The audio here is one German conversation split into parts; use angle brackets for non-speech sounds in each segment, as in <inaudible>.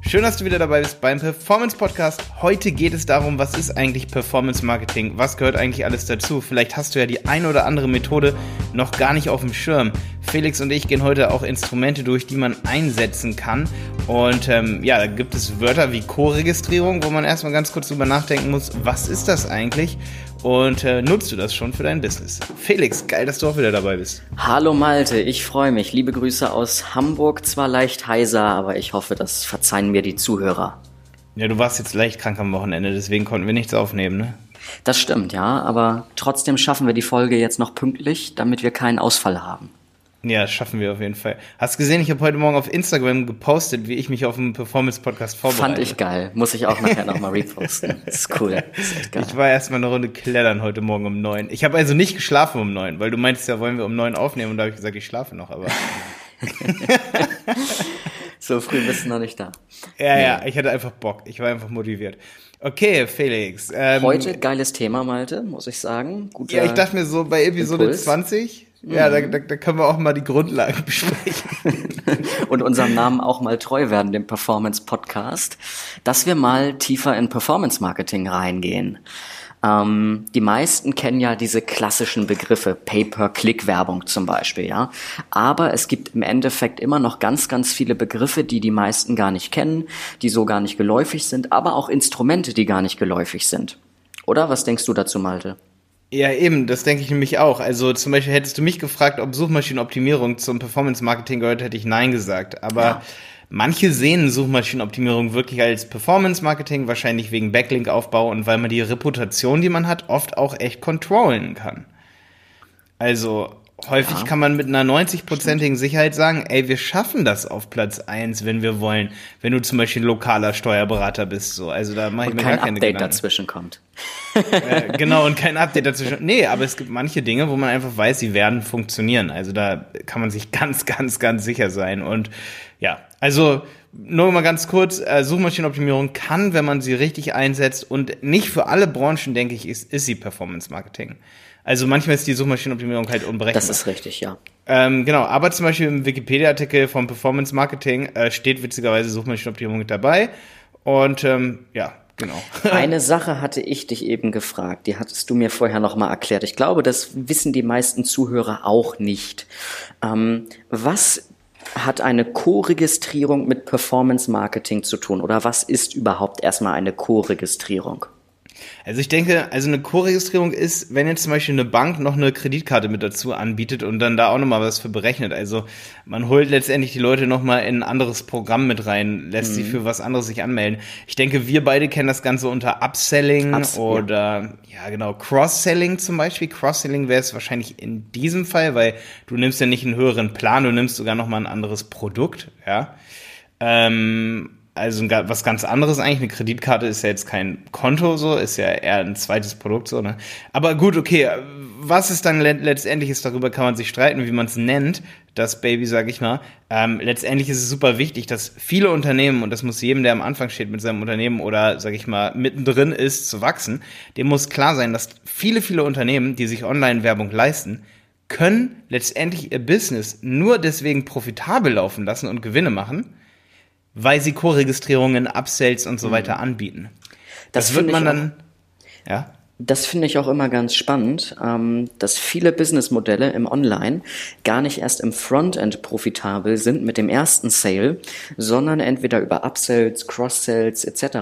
Schön, dass du wieder dabei bist beim Performance Podcast. Heute geht es darum, was ist eigentlich Performance Marketing? Was gehört eigentlich alles dazu? Vielleicht hast du ja die ein oder andere Methode noch gar nicht auf dem Schirm. Felix und ich gehen heute auch Instrumente durch, die man einsetzen kann. Und ähm, ja, da gibt es Wörter wie Co-Registrierung, wo man erstmal ganz kurz drüber nachdenken muss, was ist das eigentlich? Und äh, nutzt du das schon für dein Business? Felix, geil, dass du auch wieder dabei bist. Hallo Malte, ich freue mich. Liebe Grüße aus Hamburg. Zwar leicht heiser, aber ich hoffe, das verzeihen mir die Zuhörer. Ja, du warst jetzt leicht krank am Wochenende, deswegen konnten wir nichts aufnehmen, ne? Das stimmt, ja, aber trotzdem schaffen wir die Folge jetzt noch pünktlich, damit wir keinen Ausfall haben. Ja, schaffen wir auf jeden Fall. Hast gesehen, ich habe heute Morgen auf Instagram gepostet, wie ich mich auf einen Performance-Podcast vorbereite. Fand ich geil. Muss ich auch nachher nochmal reposten. Das <laughs> ist cool. Das ist geil. Ich war erstmal eine Runde klettern heute Morgen um neun. Ich habe also nicht geschlafen um neun, weil du meintest ja, wollen wir um neun aufnehmen und da habe ich gesagt, ich schlafe noch, aber. <laughs> so früh bist du noch nicht da. Ja, nee. ja, ich hatte einfach Bock. Ich war einfach motiviert. Okay, Felix. Ähm, Heute geiles Thema, Malte, muss ich sagen. Guter ja, ich dachte mir so bei Episode Impuls. 20 ja, da, da, da können wir auch mal die Grundlagen <laughs> besprechen. <laughs> Und unserem Namen auch mal treu werden, dem Performance Podcast, dass wir mal tiefer in Performance Marketing reingehen. Ähm, die meisten kennen ja diese klassischen Begriffe, Pay-per-Click-Werbung zum Beispiel, ja. Aber es gibt im Endeffekt immer noch ganz, ganz viele Begriffe, die die meisten gar nicht kennen, die so gar nicht geläufig sind, aber auch Instrumente, die gar nicht geläufig sind. Oder was denkst du dazu, Malte? Ja, eben, das denke ich nämlich auch. Also zum Beispiel hättest du mich gefragt, ob Suchmaschinenoptimierung zum Performance-Marketing gehört, hätte ich Nein gesagt. Aber ja. Manche sehen Suchmaschinenoptimierung wirklich als Performance-Marketing, wahrscheinlich wegen Backlink-Aufbau und weil man die Reputation, die man hat, oft auch echt controllen kann. Also Häufig ja. kann man mit einer 90-prozentigen Sicherheit sagen, ey, wir schaffen das auf Platz eins, wenn wir wollen. Wenn du zum Beispiel lokaler Steuerberater bist, so. Also da mache ich mir gar keine Update Gedanken. dazwischen kommt. Äh, genau, und kein Update dazwischen. Nee, aber es gibt manche Dinge, wo man einfach weiß, sie werden funktionieren. Also da kann man sich <laughs> ganz, ganz, ganz sicher sein. Und ja, also nur mal ganz kurz, äh, Suchmaschinenoptimierung kann, wenn man sie richtig einsetzt und nicht für alle Branchen, denke ich, ist, ist sie Performance Marketing. Also manchmal ist die Suchmaschinenoptimierung halt unberechenbar. Das ist richtig, ja. Ähm, genau, aber zum Beispiel im Wikipedia-Artikel vom Performance Marketing äh, steht witzigerweise Suchmaschinenoptimierung mit dabei. Und ähm, ja, genau. <laughs> Eine Sache hatte ich dich eben gefragt, die hattest du mir vorher nochmal erklärt. Ich glaube, das wissen die meisten Zuhörer auch nicht. Ähm, was hat eine Co-Registrierung mit Performance Marketing zu tun? Oder was ist überhaupt erstmal eine Co-Registrierung? Also ich denke, also eine Co-Registrierung ist, wenn jetzt zum Beispiel eine Bank noch eine Kreditkarte mit dazu anbietet und dann da auch nochmal was für berechnet. Also man holt letztendlich die Leute nochmal in ein anderes Programm mit rein, lässt mhm. sie für was anderes sich anmelden. Ich denke, wir beide kennen das Ganze unter Upselling Ups, oder ja. ja genau, Cross-Selling zum Beispiel. Cross-Selling wäre es wahrscheinlich in diesem Fall, weil du nimmst ja nicht einen höheren Plan, du nimmst sogar nochmal ein anderes Produkt, ja. Ähm, also was ganz anderes eigentlich. Eine Kreditkarte ist ja jetzt kein Konto so, ist ja eher ein zweites Produkt so, ne? Aber gut, okay, was es dann letztendlich ist, darüber kann man sich streiten, wie man es nennt, das Baby, sag ich mal. Ähm, letztendlich ist es super wichtig, dass viele Unternehmen, und das muss jedem, der am Anfang steht mit seinem Unternehmen oder, sag ich mal, mittendrin ist, zu wachsen, dem muss klar sein, dass viele, viele Unternehmen, die sich Online-Werbung leisten, können letztendlich ihr Business nur deswegen profitabel laufen lassen und Gewinne machen, weil sie Co-Registrierungen, Upsells und so mhm. weiter anbieten. Das, das wird man dann, ja. Das finde ich auch immer ganz spannend, ähm, dass viele Businessmodelle im Online gar nicht erst im Frontend profitabel sind mit dem ersten Sale, sondern entweder über Upsells, Cross-Sells etc.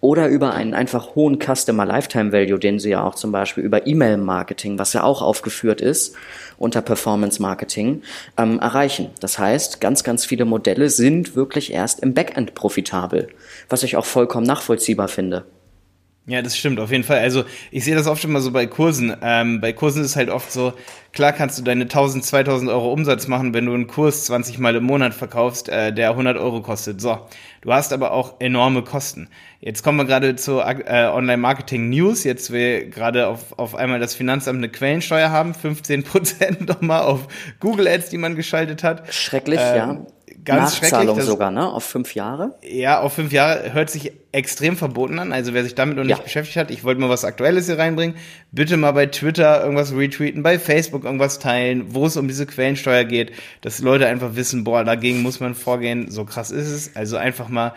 oder über einen einfach hohen Customer Lifetime Value, den sie ja auch zum Beispiel über E-Mail-Marketing, was ja auch aufgeführt ist, unter Performance Marketing ähm, erreichen. Das heißt, ganz, ganz viele Modelle sind wirklich erst im Backend profitabel, was ich auch vollkommen nachvollziehbar finde. Ja, das stimmt, auf jeden Fall. Also ich sehe das oft immer so bei Kursen. Ähm, bei Kursen ist halt oft so, klar kannst du deine 1000, 2000 Euro Umsatz machen, wenn du einen Kurs 20 Mal im Monat verkaufst, äh, der 100 Euro kostet. So, du hast aber auch enorme Kosten. Jetzt kommen wir gerade zu äh, Online-Marketing-News. Jetzt will gerade auf, auf einmal das Finanzamt eine Quellensteuer haben, 15 Prozent <laughs> nochmal auf Google Ads, die man geschaltet hat. Schrecklich, ähm, ja Ganz Nachzahlung sogar, ne? Auf fünf Jahre? Ja, auf fünf Jahre hört sich extrem verboten an. Also wer sich damit noch nicht Ja. beschäftigt hat, ich wollte mal was Aktuelles hier reinbringen. Bitte mal bei Twitter irgendwas retweeten, bei Facebook irgendwas teilen, wo es um diese Quellensteuer geht, dass Leute einfach wissen, boah, dagegen muss man vorgehen. So krass ist es. Also einfach mal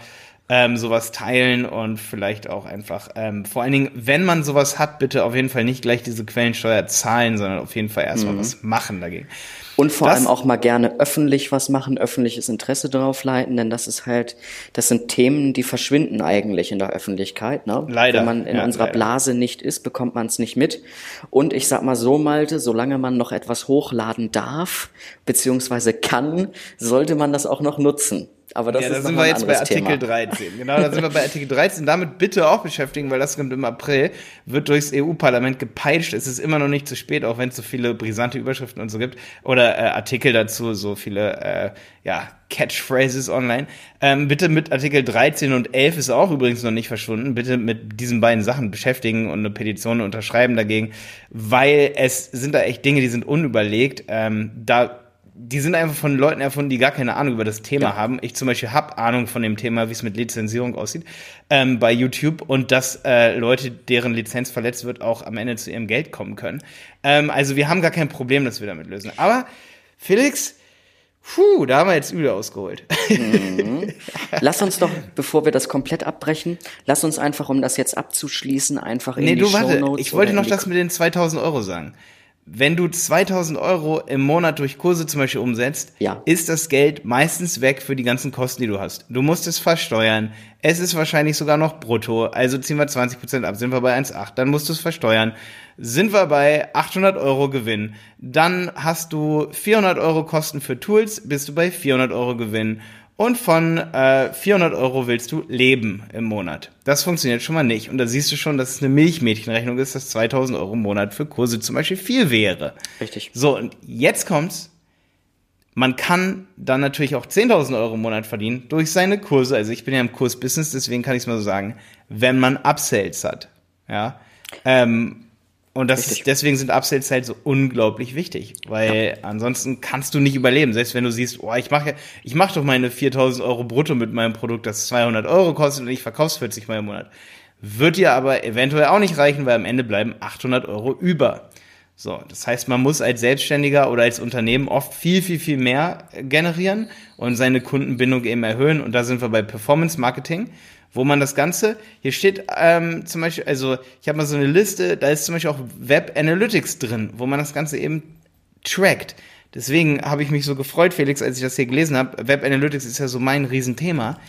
ähm, sowas teilen und vielleicht auch einfach, ähm, vor allen Dingen, wenn man sowas hat, bitte auf jeden Fall nicht gleich diese Quellensteuer zahlen, sondern auf jeden Fall erstmal was machen dagegen. Und vor Das- allem auch mal gerne öffentlich was machen, öffentliches Interesse darauf leiten, denn das ist halt, das sind Themen, die verschwinden eigentlich in der Öffentlichkeit. Ne? Leider, Wenn man in ja, unserer leider. Blase nicht ist, bekommt man es nicht mit. Und ich sag mal so, Malte, solange man noch etwas hochladen darf, beziehungsweise kann, sollte man das auch noch nutzen. Aber das ja, ist da sind wir jetzt bei Artikel Thema. 13. Genau, da sind wir bei Artikel 13. Damit bitte auch beschäftigen, weil das kommt im April, wird durchs EU-Parlament gepeitscht. Es ist immer noch nicht zu spät, auch wenn es so viele brisante Überschriften und so gibt. Oder äh, Artikel dazu, so viele äh, ja, Catchphrases online. Ähm, bitte mit Artikel 13 und 11 ist auch übrigens noch nicht verschwunden. Bitte mit diesen beiden Sachen beschäftigen und eine Petition unterschreiben dagegen, weil es sind da echt Dinge, die sind unüberlegt. Ähm, da die sind einfach von Leuten erfunden, die gar keine Ahnung über das Thema Ja. haben. Ich zum Beispiel habe Ahnung von dem Thema, wie es mit Lizenzierung aussieht, ähm, bei YouTube und dass äh, Leute, deren Lizenz verletzt wird, auch am Ende zu ihrem Geld kommen können. Ähm, also wir haben gar kein Problem, das wir damit lösen. Aber Felix, puh, da haben wir jetzt übel ausgeholt. Lass uns doch, bevor wir das komplett abbrechen, lass uns einfach, um das jetzt abzuschließen, einfach in nee, die du warte, Shownotes ich wollte noch das mit den 2000 Euro sagen. Wenn du 2000 Euro im Monat durch Kurse zum Beispiel umsetzt, Ja. ist das Geld meistens weg für die ganzen Kosten, die du hast. Du musst es versteuern. Es ist wahrscheinlich sogar noch brutto. Also ziehen wir 20% ab, sind wir bei 1,8. Dann musst du es versteuern. Sind wir bei 800 Euro Gewinn. Dann hast du 400 Euro Kosten für Tools, bist du bei 400 Euro Gewinn. Und von äh, 400 Euro willst du leben im Monat. Das funktioniert schon mal nicht. Und da siehst du schon, dass es eine Milchmädchenrechnung ist, dass 2000 Euro im Monat für Kurse zum Beispiel viel wäre. Richtig. So, und jetzt kommt's. Man kann dann natürlich auch 10.000 Euro im Monat verdienen durch seine Kurse. Also ich bin ja im Kursbusiness, deswegen kann ich es mal so sagen, wenn man Upsells hat. Ja. Ähm, und das Richtig. ist, deswegen sind Upsells halt so unglaublich wichtig, weil ansonsten kannst du nicht überleben. Selbst wenn du siehst, oh, ich mache ich mach doch meine 4.000 Euro brutto mit meinem Produkt, das 200 Euro kostet und ich verkauf's 40 Mal im Monat. Wird dir aber eventuell auch nicht reichen, weil am Ende bleiben 800 Euro über. So, das heißt, man muss als Selbstständiger oder als Unternehmen oft viel, viel, viel mehr generieren und seine Kundenbindung eben erhöhen. Und da sind wir bei Performance Marketing, wo man das Ganze, hier steht ähm, zum Beispiel, also ich habe mal so eine Liste, da ist zum Beispiel auch Web Analytics drin, wo man das Ganze eben trackt. Deswegen habe ich mich so gefreut, Felix, als ich das hier gelesen habe. Web Analytics ist ja so mein Riesenthema.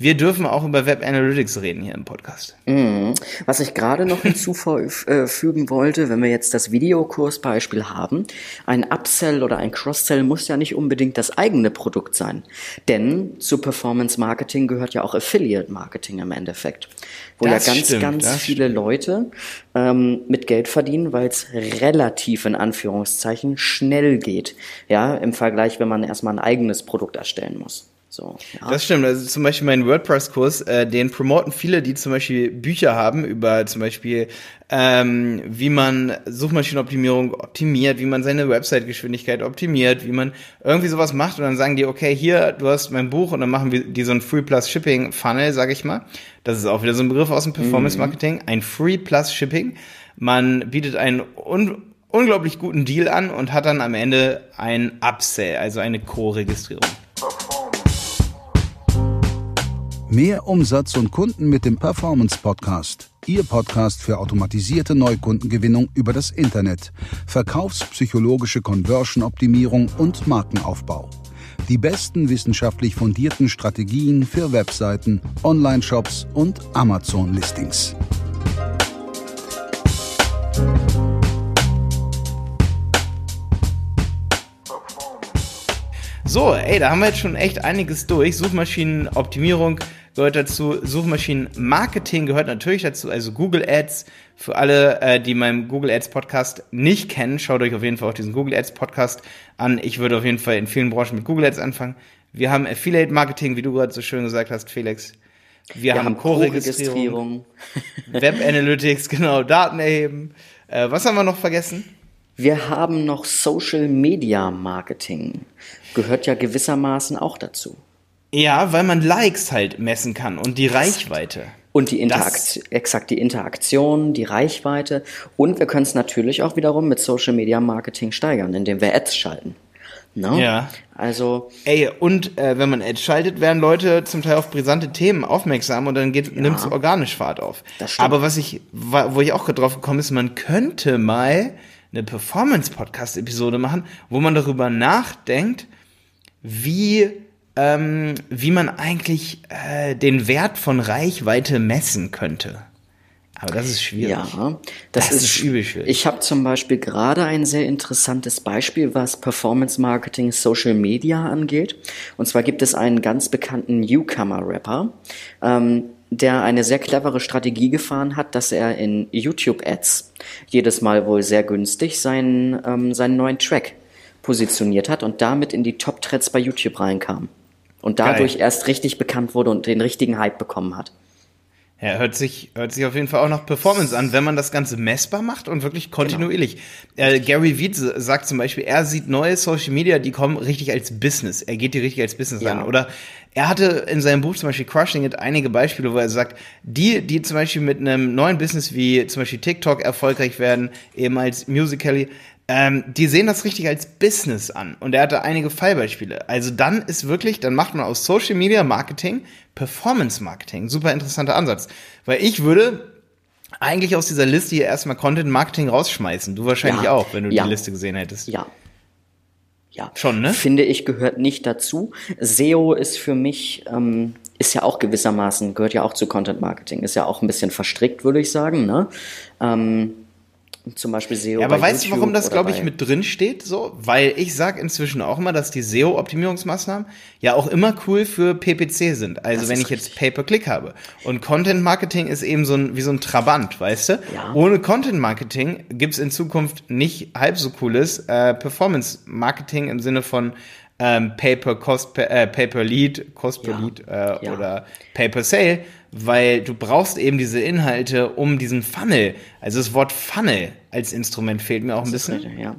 Wir dürfen auch über Web Analytics reden hier im Podcast. Was ich gerade noch hinzufügen wollte, wenn wir jetzt das Videokursbeispiel haben, ein Upsell oder ein Cross-Sell muss ja nicht unbedingt das eigene Produkt sein. Denn zu Performance Marketing gehört ja auch Affiliate Marketing im Endeffekt. Wo Das ja ganz, stimmt, ganz viele Leute ähm, mit Geld verdienen, weil es relativ in Anführungszeichen schnell geht. Ja, im Vergleich, wenn man erstmal ein eigenes Produkt erstellen muss. So, ja. Das stimmt. Also zum Beispiel mein WordPress-Kurs, äh, den promoten viele, die zum Beispiel Bücher haben über zum Beispiel, ähm, wie man Suchmaschinenoptimierung optimiert, wie man seine Website-Geschwindigkeit optimiert, wie man irgendwie sowas macht und dann sagen die, okay, hier, du hast mein Buch und dann machen wir die so ein Free Plus Shipping Funnel, sage ich mal. Das ist auch wieder so ein Begriff aus dem Performance Marketing, ein Free Plus Shipping. Man bietet einen un unglaublich guten Deal an und hat dann am Ende ein Upsell, also eine Co-Registrierung. Mehr Umsatz und Kunden mit dem Performance Podcast. Ihr Podcast für automatisierte Neukundengewinnung über das Internet, verkaufspsychologische Conversion-Optimierung und Markenaufbau. Die besten wissenschaftlich fundierten Strategien für Webseiten, Online-Shops und Amazon-Listings. So, ey, da haben wir jetzt schon echt einiges durch. Suchmaschinenoptimierung gehört dazu, Suchmaschinenmarketing gehört natürlich dazu, also Google Ads. Für alle, äh, die meinen Google Ads Podcast nicht kennen, schaut euch auf jeden Fall auch diesen Google Ads Podcast an. Ich würde auf jeden Fall in vielen Branchen mit Google Ads anfangen. Wir haben Affiliate Marketing, wie du gerade so schön gesagt hast, Felix. Wir, Wir haben haben Co-Registrierung. <laughs> Web Analytics, genau, Daten erheben. Äh, was haben wir noch vergessen? Wir haben noch Social Media Marketing. Gehört ja gewissermaßen auch dazu. Ja, weil man Likes halt messen kann und die Reichweite. Und die Interaktion, exakt die Interaktion, die Reichweite. Und wir können es natürlich auch wiederum mit Social Media Marketing steigern, indem wir Ads schalten. Ne? Ja. Also. Ey, und äh, wenn man Ads schaltet, werden Leute zum Teil auf brisante Themen aufmerksam und dann geht, ja. nimmt es organisch Fahrt auf. Das stimmt. Aber was ich, wo ich auch drauf gekommen ist, man könnte mal eine Performance-Podcast-Episode machen, wo man darüber nachdenkt, wie ähm, wie man eigentlich äh, den Wert von Reichweite messen könnte. Aber das ist schwierig. Ja, das, das ist, ist übel schwierig. Ich habe zum Beispiel gerade ein sehr interessantes Beispiel, was Performance Marketing Social Media angeht. Und zwar gibt es einen ganz bekannten Newcomer-Rapper, ähm, der eine sehr clevere Strategie gefahren hat, dass er in YouTube-Ads jedes Mal wohl sehr günstig seinen, ähm, seinen neuen Track positioniert hat und damit in die Top-Threads bei YouTube reinkam und dadurch Geil. erst richtig bekannt wurde und den richtigen Hype bekommen hat. Ja, hört sich, hört sich auf jeden Fall auch nach Performance an, wenn man das Ganze messbar macht und wirklich kontinuierlich. Genau. Äh, Gary Vee sagt zum Beispiel, er sieht neue Social Media, die kommen richtig als Business. Er geht die richtig als Business ja. an. Oder er hatte in seinem Buch zum Beispiel Crushing It einige Beispiele, wo er sagt, die, die zum Beispiel mit einem neuen Business wie zum Beispiel TikTok erfolgreich werden, eben als Musical.ly, ähm, die sehen das richtig als Business an. Und er hatte einige Fallbeispiele. Also dann ist wirklich, dann macht man aus Social Media Marketing Performance Marketing. Super interessanter Ansatz. Weil ich würde eigentlich aus dieser Liste hier erstmal Content Marketing rausschmeißen. Du wahrscheinlich ja, auch, wenn du ja. die Liste gesehen hättest. Ja. Ja. Schon, ne? Finde ich, gehört nicht dazu. SEO ist für mich, ähm, ist ja auch gewissermaßen, gehört ja auch zu Content Marketing. Ist ja auch ein bisschen verstrickt, würde ich sagen, ne? Ähm, zum Beispiel SEO. Ja, aber weißt YouTube du, warum das, glaube ich, mit drin steht? So, weil ich sage inzwischen auch immer, dass die SEO-Optimierungsmaßnahmen ja auch immer cool für PPC sind. Also das wenn ich richtig. jetzt Pay-per-Click habe. Und Content Marketing ist eben so ein wie so ein Trabant, weißt du? Ja. Ohne Content Marketing gibt's in Zukunft nicht halb so cooles äh, Performance Marketing im Sinne von ähm, Pay per Cost per, äh, Pay per Lead, Cost per ja. Lead äh, ja. oder Pay per Sale, weil du brauchst eben diese Inhalte um diesen Funnel. Also das Wort Funnel als Instrument fehlt mir auch ein bisschen. Richtig, ja.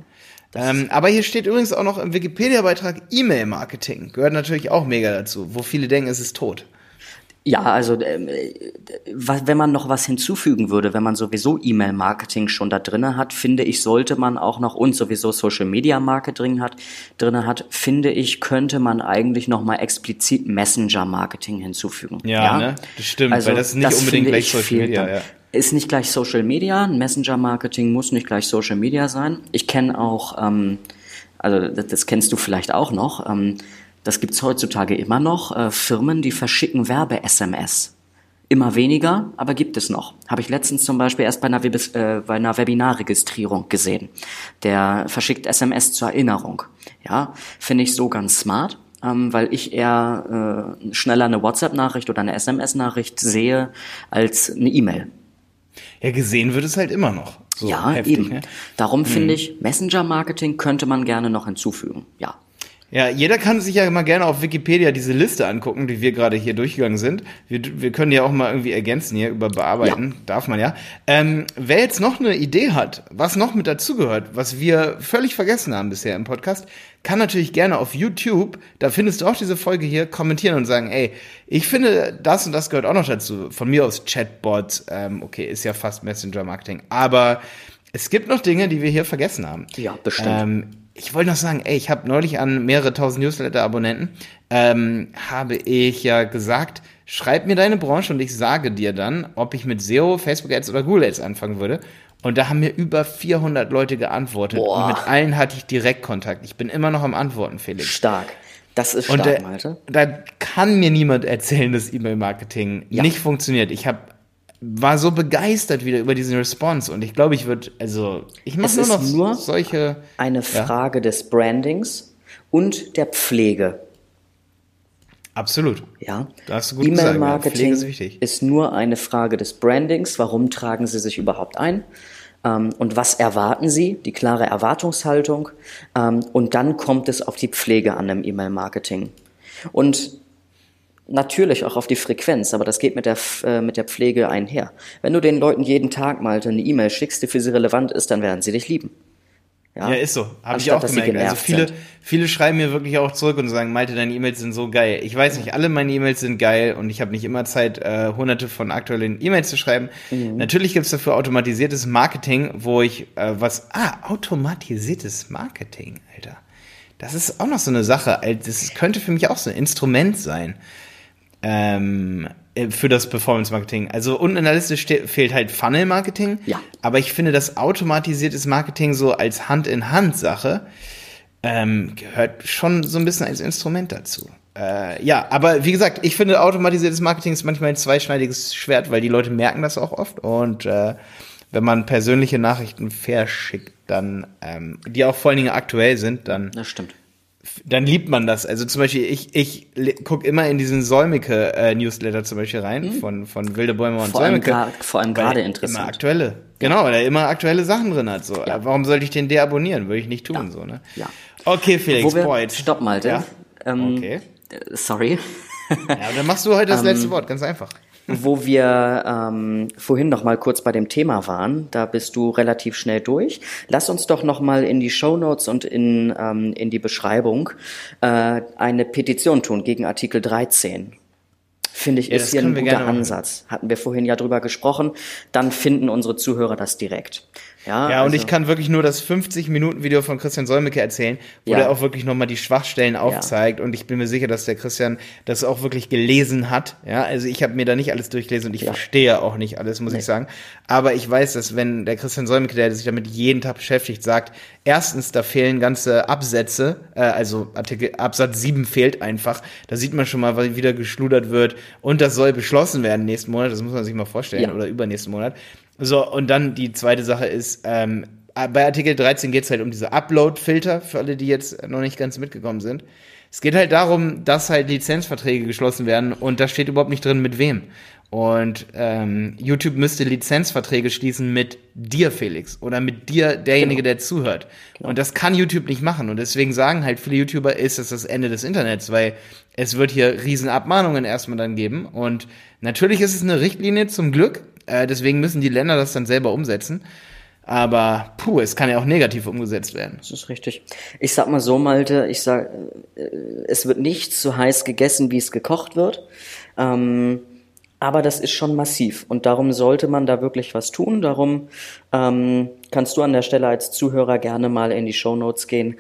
Ähm, aber hier steht übrigens auch noch im Wikipedia-Beitrag E-Mail-Marketing. Gehört natürlich auch mega dazu, wo viele denken, es ist tot. Ja, also äh, wenn man noch was hinzufügen würde, wenn man sowieso E-Mail-Marketing schon da drinne hat, finde ich, sollte man auch noch und sowieso Social-Media-Marketing hat drinne hat, finde ich, könnte man eigentlich noch mal explizit Messenger-Marketing hinzufügen. Ja, ja? Ne? das stimmt, also, weil das ist nicht das unbedingt gleich Social Media. Ja. Ist nicht gleich Social Media, Messenger-Marketing muss nicht gleich Social Media sein. Ich kenne auch, ähm, also das, das kennst du vielleicht auch noch. Ähm, das gibt's heutzutage immer noch, äh, Firmen, die verschicken Werbe-SMS. Immer weniger, aber gibt es noch. Habe ich letztens zum Beispiel erst bei einer, Web äh, bei einer Webinarregistrierung gesehen. Der verschickt SMS zur Erinnerung. Ja, finde ich so ganz smart, ähm, weil ich eher äh, schneller eine WhatsApp-Nachricht oder eine SMS-Nachricht sehe als eine E-Mail. Ja, gesehen wird es halt immer noch. So ja, heftig, eben. Ne? Darum hm. finde ich, Messenger-Marketing könnte man gerne noch hinzufügen. Ja. Ja, jeder kann sich ja mal gerne auf Wikipedia diese Liste angucken, die wir gerade hier durchgegangen sind. Wir, wir können ja auch mal irgendwie ergänzen hier über bearbeiten, ja. darf man ja. Ähm, wer jetzt noch eine Idee hat, was noch mit dazugehört, was wir völlig vergessen haben bisher im Podcast, kann natürlich gerne auf YouTube, da findest du auch diese Folge hier, kommentieren und sagen, ey, ich finde, das und das gehört auch noch dazu. Von mir aus Chatbots, ähm, okay, ist ja fast Messenger-Marketing, aber es gibt noch Dinge, die wir hier vergessen haben. Ja, bestimmt. Ähm, ich wollte noch sagen, ey, ich habe neulich an mehrere tausend Newsletter-Abonnenten, ähm, habe ich ja gesagt, schreib mir deine Branche und ich sage dir dann, ob ich mit SEO, Facebook Ads oder Google Ads anfangen würde. Und da haben mir über 400 Leute geantwortet Boah. und mit allen hatte ich direkt Kontakt. Ich bin immer noch am Antworten, Felix. Stark. Das ist stark, und, Malte. Da kann mir niemand erzählen, dass E-Mail-Marketing ja. nicht funktioniert. Ich habe war so begeistert wieder über diesen Response und ich glaube, ich würde, also ich mache nur noch nur solche. Eine Frage ja? des Brandings und der Pflege. Absolut. Ja. Da hast du gut E-Mail-Marketing ist, ist, nur eine Frage des Brandings. Warum tragen Sie sich überhaupt ein? Ähm, und was erwarten Sie? Die klare Erwartungshaltung. Ähm, und dann kommt es auf die Pflege an im E-Mail-Marketing. Und natürlich auch auf die Frequenz, aber das geht mit der, äh, mit der Pflege einher. Wenn du den Leuten jeden Tag mal eine E-Mail schickst, die für sie relevant ist, dann werden sie dich lieben. Ja, ist so. Habe ich auch gemerkt. Also viele, sind. viele schreiben mir wirklich auch zurück und sagen, Malte, deine E-Mails sind so geil. Ich weiß nicht, alle meine E-Mails sind geil und ich habe nicht immer Zeit, äh, hunderte von aktuellen E-Mails zu schreiben. Mhm. Natürlich gibt's dafür automatisiertes Marketing, wo ich äh, was. Ah, automatisiertes Marketing, Alter. Das ist auch noch so eine Sache. Das könnte für mich auch so ein Instrument sein. Ähm, äh, für das Performance Marketing. Also unten in der Liste ste- fehlt halt Funnel Marketing. Ja. Aber ich finde, das automatisiertes Marketing so als Hand-in-Hand-Sache ähm, gehört schon so ein bisschen als Instrument dazu. Äh, ja, aber wie gesagt, ich finde, automatisiertes Marketing ist manchmal ein zweischneidiges Schwert, weil die Leute merken das auch oft. Und äh, wenn man persönliche Nachrichten verschickt, dann, ähm, die auch vor allen Dingen aktuell sind, dann Das stimmt. Dann liebt man das. Also zum Beispiel, ich, ich gucke immer in diesen Säumike-Newsletter zum Beispiel rein, von, von Wilde Bäume und Mhm. Vor allem, Säumike. gra- vor allem gerade er interessant. Immer aktuelle. Genau, weil er immer aktuelle Sachen drin hat. So. Ja. Warum sollte ich den deabonnieren? Würde ich nicht tun. So, ne? Ja. Okay, Felix, Wo wir, jetzt- stopp, Malte. Ja? Ähm, Okay. äh, Sorry. Ja, dann machst du heute das <laughs> Ähm, letzte Wort, ganz einfach. Wo wir ähm, vorhin noch mal kurz bei dem Thema waren, da bist du relativ schnell durch. Lass uns doch noch mal in die Shownotes und in, ähm, in die Beschreibung äh, eine Petition tun gegen Artikel 13. Finde ich, Ja, ist hier ein guter. Ansatz. Hatten wir vorhin ja drüber gesprochen. Dann finden unsere Zuhörer das direkt. Ja, Ja, und also- ich kann wirklich nur das 50-Minuten-Video von Christian Solmecke erzählen, wo Ja. der auch wirklich nochmal die Schwachstellen aufzeigt. Und ich bin mir sicher, dass der Christian das auch wirklich gelesen hat. Ja, also ich habe mir da nicht alles durchgelesen und ich Ja. verstehe auch nicht alles, muss Nee. ich sagen. Aber ich weiß, dass wenn der Christian Solmecke, der sich damit jeden Tag beschäftigt, sagt, erstens, da fehlen ganze Absätze, äh, also Artikel, Absatz 7 fehlt einfach. Da sieht man schon mal, weil wieder geschludert wird. Und das soll beschlossen werden nächsten Monat. Das muss man sich mal vorstellen. Ja. Oder übernächsten Monat. So, und dann die zweite Sache ist, ähm, bei Artikel 13 geht es halt um diese Upload-Filter, für alle, die jetzt noch nicht ganz mitgekommen sind. Es geht halt darum, dass halt Lizenzverträge geschlossen werden und da steht überhaupt nicht drin, mit wem. Und ähm, YouTube müsste Lizenzverträge schließen mit dir, Felix, oder mit dir, derjenige, der zuhört. Und das kann YouTube nicht machen. Und deswegen sagen halt viele YouTuber, ist das das Ende des Internets, weil es wird hier riesen Abmahnungen erstmal dann geben. Und natürlich ist es eine Richtlinie zum Glück. Äh, deswegen müssen die Länder das dann selber umsetzen. Aber puh, es kann ja auch negativ umgesetzt werden. Das ist richtig. Ich sag mal so, Malte, ich sag, äh, es wird nicht so heiß gegessen, wie es gekocht wird. Ähm, aber das ist schon massiv und darum sollte man da wirklich was tun. Darum ähm, kannst du an der Stelle als Zuhörer gerne mal in die Shownotes gehen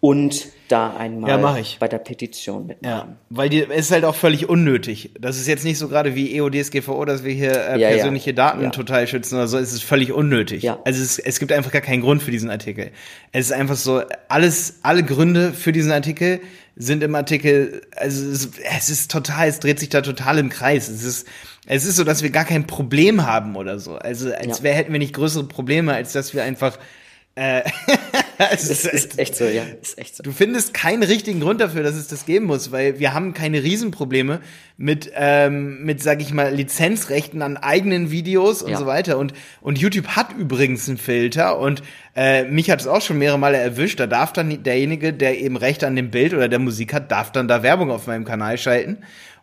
und da einmal Ja, bei der Petition mitmachen. Ja, weil die, es ist halt auch völlig unnötig. Das ist jetzt nicht so gerade wie EODSGVO, dass wir hier äh, Ja, ja. persönliche Daten Ja. total schützen oder so. Es ist völlig unnötig. Ja. Also es, es gibt einfach gar keinen Grund für diesen Artikel. Es ist einfach so, alles, alle Gründe für diesen Artikel sind im Artikel, also es, es ist total, es dreht sich da total im Kreis. Es ist, es ist so, dass wir gar kein Problem haben oder so. Also als wär, hätten wir nicht größere Probleme, als dass wir einfach äh, <laughs> <laughs> Das ist echt so, ja, ist echt so. Du findest keinen richtigen Grund dafür, dass es das geben muss, weil wir haben keine Riesenprobleme mit, ähm, mit, sag ich mal, Lizenzrechten an eigenen Videos und Ja. so weiter. Und, und YouTube hat übrigens einen Filter und äh, mich hat es auch schon mehrere Male erwischt. Da darf dann derjenige, der eben Rechte an dem Bild oder der Musik hat, darf dann da Werbung auf meinem Kanal schalten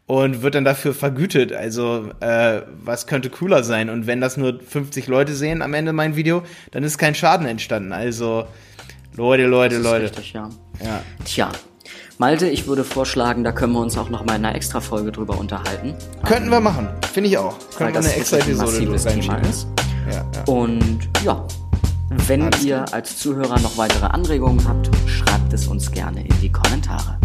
und wird dann dafür vergütet. Also äh, was könnte cooler sein? Und wenn das nur 50 Leute sehen am Ende mein Video, dann ist kein Schaden entstanden. Also Leute, Leute, Das ist Leute. richtig, ja. Ja. Tja. Malte, ich würde vorschlagen, da können wir uns auch noch mal in einer extra Folge drüber unterhalten. Könnten wir machen. Finde ich auch. Weil Könnten wir das eine extra ein Episode massives Thema ist. Ja, ja. Und ja, wenn Alles ihr als Zuhörer noch weitere Anregungen habt, schreibt es uns gerne in die Kommentare.